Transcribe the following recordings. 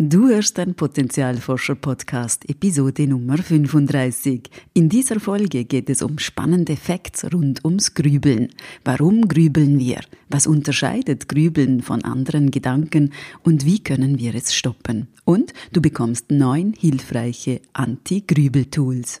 Du hörst den Potenzialforscher-Podcast, Episode Nummer 35. In dieser Folge geht es um spannende Facts rund ums Grübeln. Warum grübeln wir? Was unterscheidet Grübeln von anderen Gedanken? Und wie können wir es stoppen? Und du bekommst neun hilfreiche Anti-Grübel-Tools.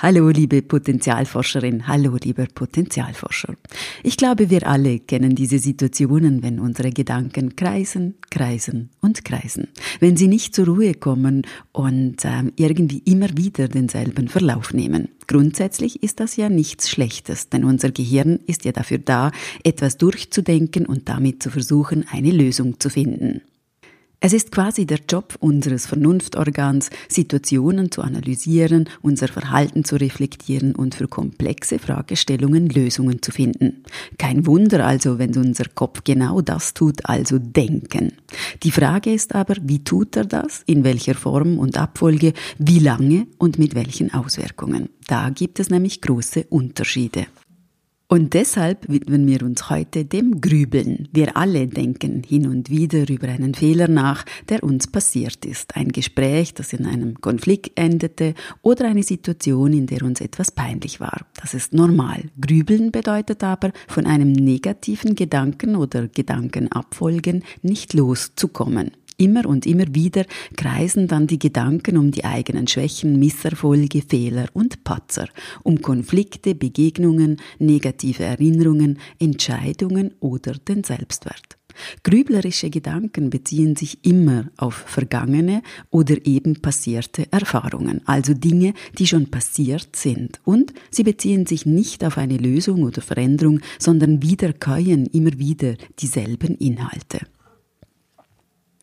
Hallo, liebe Potenzialforscherin, hallo, lieber Potenzialforscher. Ich glaube, wir alle kennen diese Situationen, wenn unsere Gedanken kreisen, kreisen und kreisen. Wenn sie nicht zur Ruhe kommen und äh, irgendwie immer wieder denselben Verlauf nehmen. Grundsätzlich ist das ja nichts Schlechtes, denn unser Gehirn ist ja dafür da, etwas durchzudenken und damit zu versuchen, eine Lösung zu finden. Es ist quasi der Job unseres Vernunftorgans, Situationen zu analysieren, unser Verhalten zu reflektieren und für komplexe Fragestellungen Lösungen zu finden. Kein Wunder also, wenn unser Kopf genau das tut, also denken. Die Frage ist aber, wie tut er das, in welcher Form und Abfolge, wie lange und mit welchen Auswirkungen. Da gibt es nämlich große Unterschiede. Und deshalb widmen wir uns heute dem Grübeln. Wir alle denken hin und wieder über einen Fehler nach, der uns passiert ist. Ein Gespräch, das in einem Konflikt endete oder eine Situation, in der uns etwas peinlich war. Das ist normal. Grübeln bedeutet aber, von einem negativen Gedanken oder Gedankenabfolgen nicht loszukommen. Immer und immer wieder kreisen dann die Gedanken um die eigenen Schwächen, Misserfolge, Fehler und Patzer, um Konflikte, Begegnungen, negative Erinnerungen, Entscheidungen oder den Selbstwert. Grüblerische Gedanken beziehen sich immer auf vergangene oder eben passierte Erfahrungen, also Dinge, die schon passiert sind. Und sie beziehen sich nicht auf eine Lösung oder Veränderung, sondern wiederkäuen immer wieder dieselben Inhalte.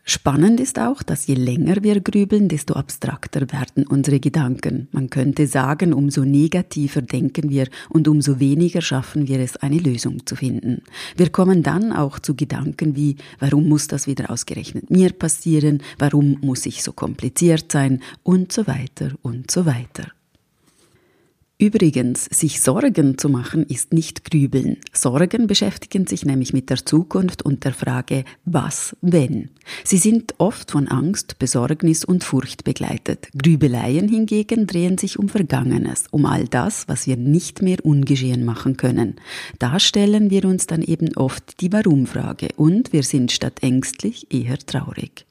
Spannend ist auch, dass je länger wir grübeln, desto abstrakter werden unsere Gedanken. Man könnte sagen, umso negativer denken wir und umso weniger schaffen wir es, eine Lösung zu finden. Wir kommen dann auch zu Gedanken wie, warum muss das wieder ausgerechnet mir passieren, warum muss ich so kompliziert sein und so weiter und so weiter. Übrigens, sich Sorgen zu machen ist nicht Grübeln. Sorgen beschäftigen sich nämlich mit der Zukunft und der Frage, was wenn. Sie sind oft von Angst, Besorgnis und Furcht begleitet. Grübeleien hingegen drehen sich um Vergangenes, um all das, was wir nicht mehr ungeschehen machen können. Da stellen wir uns dann eben oft die Warum-Frage und wir sind statt ängstlich eher traurig.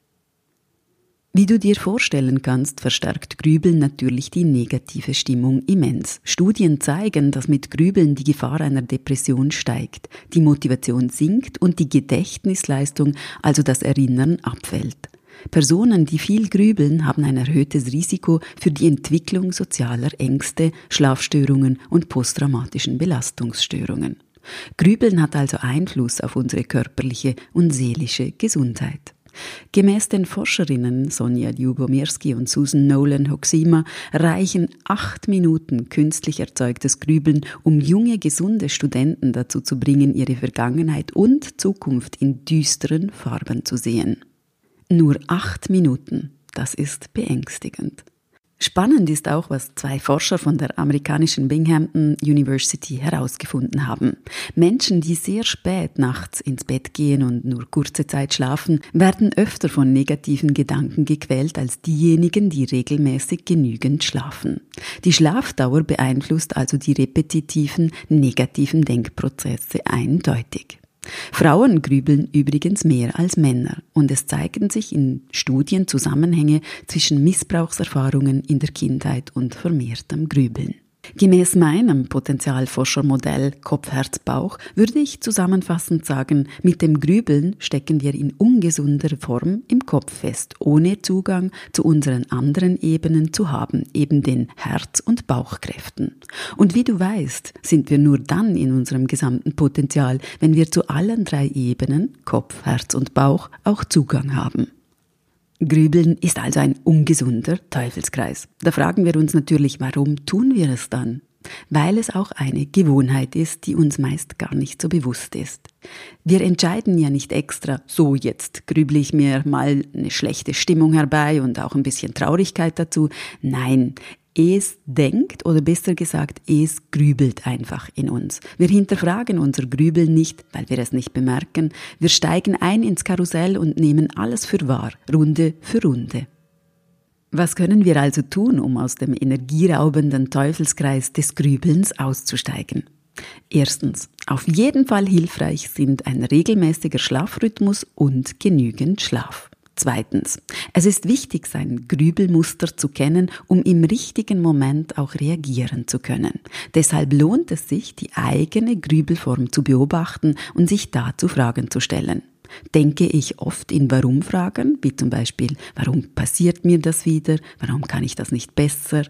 Wie du dir vorstellen kannst, verstärkt Grübeln natürlich die negative Stimmung immens. Studien zeigen, dass mit Grübeln die Gefahr einer Depression steigt, die Motivation sinkt und die Gedächtnisleistung, also das Erinnern, abfällt. Personen, die viel grübeln, haben ein erhöhtes Risiko für die Entwicklung sozialer Ängste, Schlafstörungen und posttraumatischen Belastungsstörungen. Grübeln hat also Einfluss auf unsere körperliche und seelische Gesundheit. Gemäß den Forscherinnen Sonja Ljubomirski und Susan Nolan Hoxima reichen acht Minuten künstlich erzeugtes Grübeln, um junge, gesunde Studenten dazu zu bringen, ihre Vergangenheit und Zukunft in düsteren Farben zu sehen. Nur acht Minuten, das ist beängstigend. Spannend ist auch, was zwei Forscher von der amerikanischen Binghamton University herausgefunden haben. Menschen, die sehr spät nachts ins Bett gehen und nur kurze Zeit schlafen, werden öfter von negativen Gedanken gequält als diejenigen, die regelmäßig genügend schlafen. Die Schlafdauer beeinflusst also die repetitiven negativen Denkprozesse eindeutig. Frauen grübeln übrigens mehr als Männer und es zeigen sich in Studien Zusammenhänge zwischen Missbrauchserfahrungen in der Kindheit und vermehrtem Grübeln. Gemäß meinem Potenzialforschermodell Kopf, Herz, Bauch würde ich zusammenfassend sagen, mit dem Grübeln stecken wir in ungesunder Form im Kopf fest, ohne Zugang zu unseren anderen Ebenen zu haben, eben den Herz- und Bauchkräften. Und wie du weißt, sind wir nur dann in unserem gesamten Potenzial, wenn wir zu allen drei Ebenen, Kopf, Herz und Bauch, auch Zugang haben. Grübeln ist also ein ungesunder Teufelskreis. Da fragen wir uns natürlich, warum tun wir es dann? weil es auch eine Gewohnheit ist, die uns meist gar nicht so bewusst ist. Wir entscheiden ja nicht extra, so jetzt grüble ich mir mal eine schlechte Stimmung herbei und auch ein bisschen Traurigkeit dazu. Nein, es denkt oder besser gesagt, es grübelt einfach in uns. Wir hinterfragen unser Grübeln nicht, weil wir es nicht bemerken. Wir steigen ein ins Karussell und nehmen alles für wahr, Runde für Runde. Was können wir also tun, um aus dem energieraubenden Teufelskreis des Grübelns auszusteigen? Erstens, auf jeden Fall hilfreich sind ein regelmäßiger Schlafrhythmus und genügend Schlaf. Zweitens, es ist wichtig, sein Grübelmuster zu kennen, um im richtigen Moment auch reagieren zu können. Deshalb lohnt es sich, die eigene Grübelform zu beobachten und sich dazu Fragen zu stellen. Denke ich oft in Warum-Fragen, wie zum Beispiel, warum passiert mir das wieder, warum kann ich das nicht besser,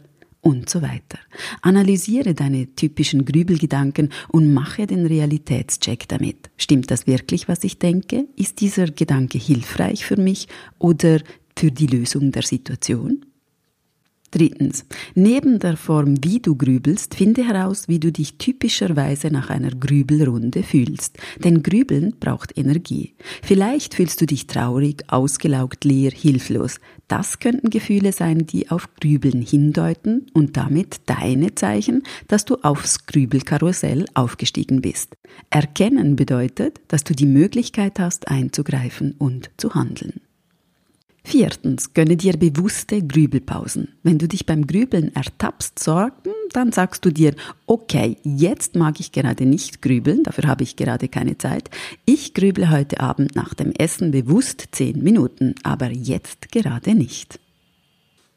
und so weiter. Analysiere deine typischen Grübelgedanken und mache den Realitätscheck damit. Stimmt das wirklich, was ich denke? Ist dieser Gedanke hilfreich für mich oder für die Lösung der Situation? Drittens, neben der Form, wie du grübelst, finde heraus, wie du dich typischerweise nach einer Grübelrunde fühlst. Denn Grübeln braucht Energie. Vielleicht fühlst du dich traurig, ausgelaugt, leer, hilflos. Das könnten Gefühle sein, die auf Grübeln hindeuten und damit deine Zeichen, dass du aufs Grübelkarussell aufgestiegen bist. Erkennen bedeutet, dass du die Möglichkeit hast, einzugreifen und zu handeln. Viertens, gönne dir bewusste Grübelpausen. Wenn du dich beim Grübeln ertappst, sorgen, dann sagst du dir, okay, jetzt mag ich gerade nicht grübeln, dafür habe ich gerade keine Zeit. Ich grüble heute Abend nach dem Essen bewusst zehn Minuten, aber jetzt gerade nicht.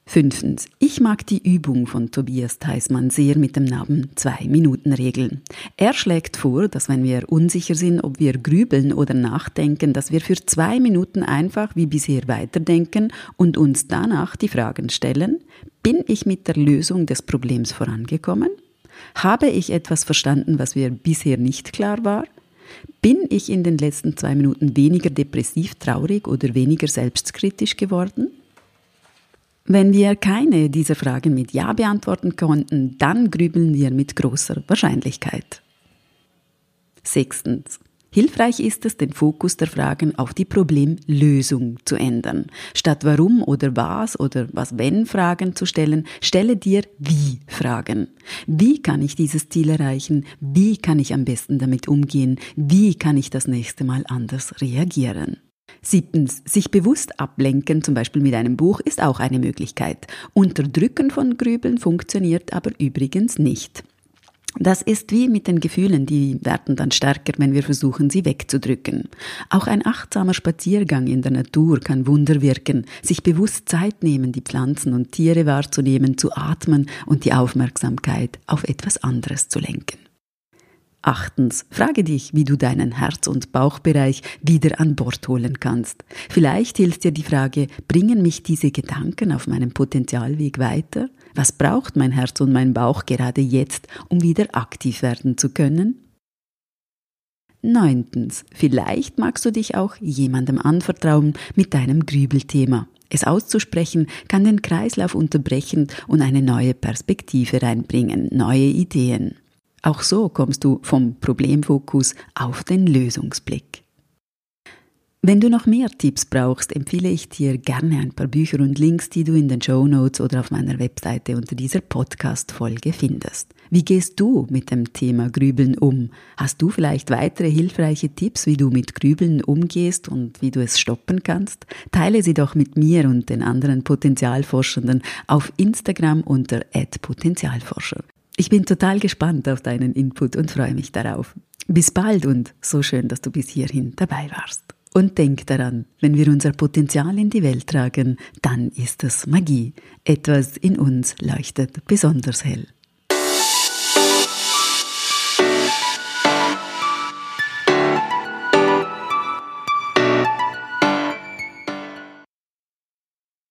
Fünftens. Ich mag die Übung von Tobias Theismann sehr mit dem Namen Zwei-Minuten-Regel. Er schlägt vor, dass wenn wir unsicher sind, ob wir grübeln oder nachdenken, dass wir für zwei Minuten einfach wie bisher weiterdenken und uns danach die Fragen stellen, bin ich mit der Lösung des Problems vorangekommen? Habe ich etwas verstanden, was mir bisher nicht klar war? Bin ich in den letzten zwei Minuten weniger depressiv, traurig oder weniger selbstkritisch geworden? Wenn wir keine dieser Fragen mit Ja beantworten konnten, dann grübeln wir mit großer Wahrscheinlichkeit. Sechstens. Hilfreich ist es, den Fokus der Fragen auf die Problemlösung zu ändern. Statt warum oder was oder was wenn Fragen zu stellen, stelle dir wie Fragen. Wie kann ich dieses Ziel erreichen? Wie kann ich am besten damit umgehen? Wie kann ich das nächste Mal anders reagieren? Siebtens, sich bewusst ablenken, zum Beispiel mit einem Buch, ist auch eine Möglichkeit. Unterdrücken von Grübeln funktioniert aber übrigens nicht. Das ist wie mit den Gefühlen, die werden dann stärker, wenn wir versuchen, sie wegzudrücken. Auch ein achtsamer Spaziergang in der Natur kann Wunder wirken, sich bewusst Zeit nehmen, die Pflanzen und Tiere wahrzunehmen, zu atmen und die Aufmerksamkeit auf etwas anderes zu lenken. Achtens, frage dich, wie du deinen Herz- und Bauchbereich wieder an Bord holen kannst. Vielleicht hilft dir die Frage, bringen mich diese Gedanken auf meinem Potenzialweg weiter? Was braucht mein Herz und mein Bauch gerade jetzt, um wieder aktiv werden zu können? Neuntens, vielleicht magst du dich auch jemandem anvertrauen mit deinem Grübelthema. Es auszusprechen kann den Kreislauf unterbrechen und eine neue Perspektive reinbringen, neue Ideen. Auch so kommst du vom Problemfokus auf den Lösungsblick. Wenn du noch mehr Tipps brauchst, empfehle ich dir gerne ein paar Bücher und Links, die du in den Show Notes oder auf meiner Webseite unter dieser Podcast-Folge findest. Wie gehst du mit dem Thema Grübeln um? Hast du vielleicht weitere hilfreiche Tipps, wie du mit Grübeln umgehst und wie du es stoppen kannst? Teile sie doch mit mir und den anderen Potenzialforschenden auf Instagram unter @potenzialforscher. Ich bin total gespannt auf deinen Input und freue mich darauf. Bis bald und so schön, dass du bis hierhin dabei warst. Und denk daran, wenn wir unser Potenzial in die Welt tragen, dann ist es Magie. Etwas in uns leuchtet besonders hell.